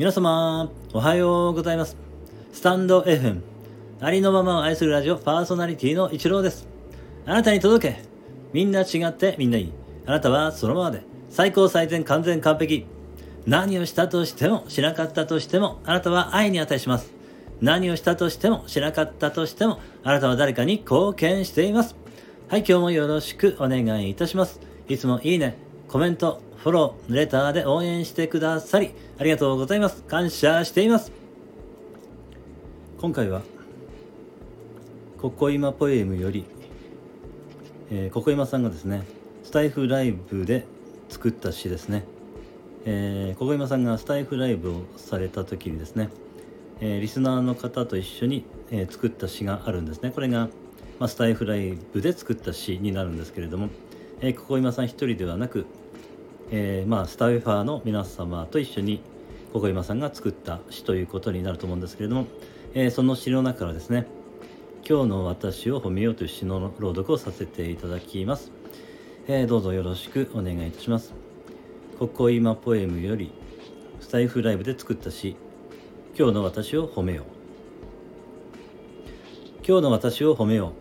皆様、おはようございます。スタンド FM、ありのままを愛するラジオパーソナリティの一郎です。あなたに届け。みんな違ってみんないい。あなたはそのままで。最高最善完全完璧。何をしたとしても、しなかったとしても、あなたは愛に値します。何をしたとしても、しなかったとしても、あなたは誰かに貢献しています。はい、今日もよろしくお願いいたします。いつもいいね、コメント、フォロー、レターで応援してくださり、ありがとうございます。感謝しています。今回は、ここ今ポエムより、えー、ここ今さんがですね、スタイフライブで作った詩ですね。えー、ここ今さんがスタイフライブをされた時にですね、えー、リスナーの方と一緒に、えー、作った詩があるんですね。これが、まあ、スタイフライブで作った詩になるんですけれども、えー、ここ今さん一人ではなく、えー、まあ、スタイファーの皆様と一緒にここ今さんが作った詩ということになると思うんですけれども、えー、その詩の中からですね「今日の私を褒めよう」という詩の朗読をさせていただきます、えー、どうぞよろしくお願いいたします。ここ今ポエムよりスタイフライブで作った詩「今日の私を褒めよう」今日の私を褒めよう。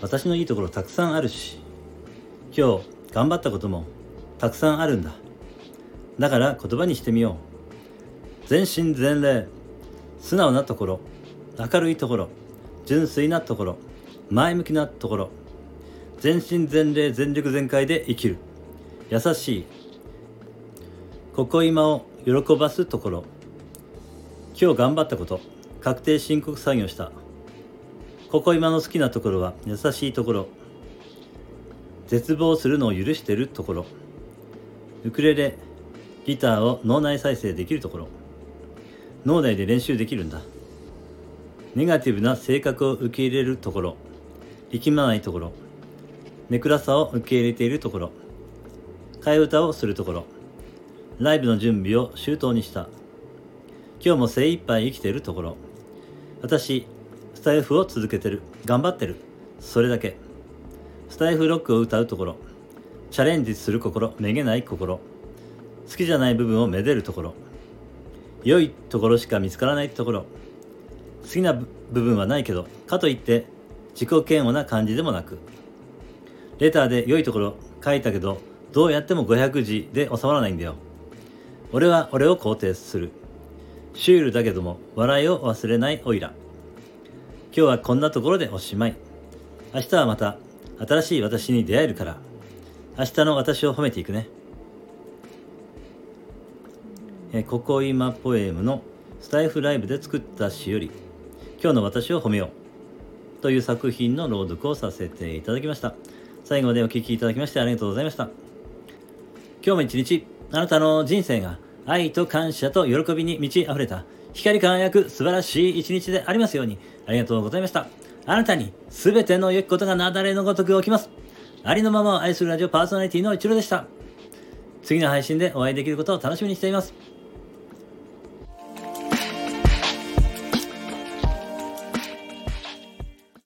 私のいいところたくさんあるし今日頑張ったこともたくさんあるんだ。だから言葉にしてみよう。全身全霊。素直なところ。明るいところ。純粋なところ。前向きなところ。全身全霊。全力全開で生きる。優しい。ここ今を喜ばすところ。今日頑張ったこと。確定申告作業した。ここ今の好きなところは優しいところ。絶望するのを許してるところ。ウクレレギターを脳内再生できるところ。脳内で練習できるんだ。ネガティブな性格を受け入れるところ。力まないところ。ネクラさを受け入れているところ。替え歌をするところ。ライブの準備を周到にした。今日も精一杯生きているところ。私スタイフを続けてる。頑張ってる。それだけ。スタイフロックを歌うところ。チャレンジする心めげない心。好きじゃない部分をめでるところ。良いところしか見つからないところ。好きな部分はないけどかといって自己嫌悪な感じでもなく。レターで良いところ書いたけどどうやっても500字で収まらないんだよ。俺は俺を肯定する。シュールだけども笑いを忘れないオイラ。今日はこんなところでおしまい。明日はまた新しい私に出会えるから。明日の私を褒めていくね。えここ今ポエムのスタイフライブで作った詩より今日の私を褒めよう。という作品の朗読をさせていただきました。最後までお聴きいただきましてありがとうございました。今日も一日あなたの人生が愛と感謝と喜びに満ち溢れた光り輝く素晴らしい一日でありますようにありがとうございました。あなたに全ての良きことがなだれのごとく起きます。ありのままを愛するラジオパーソナリティの一郎でした。次の配信でお会いできることを楽しみにしています。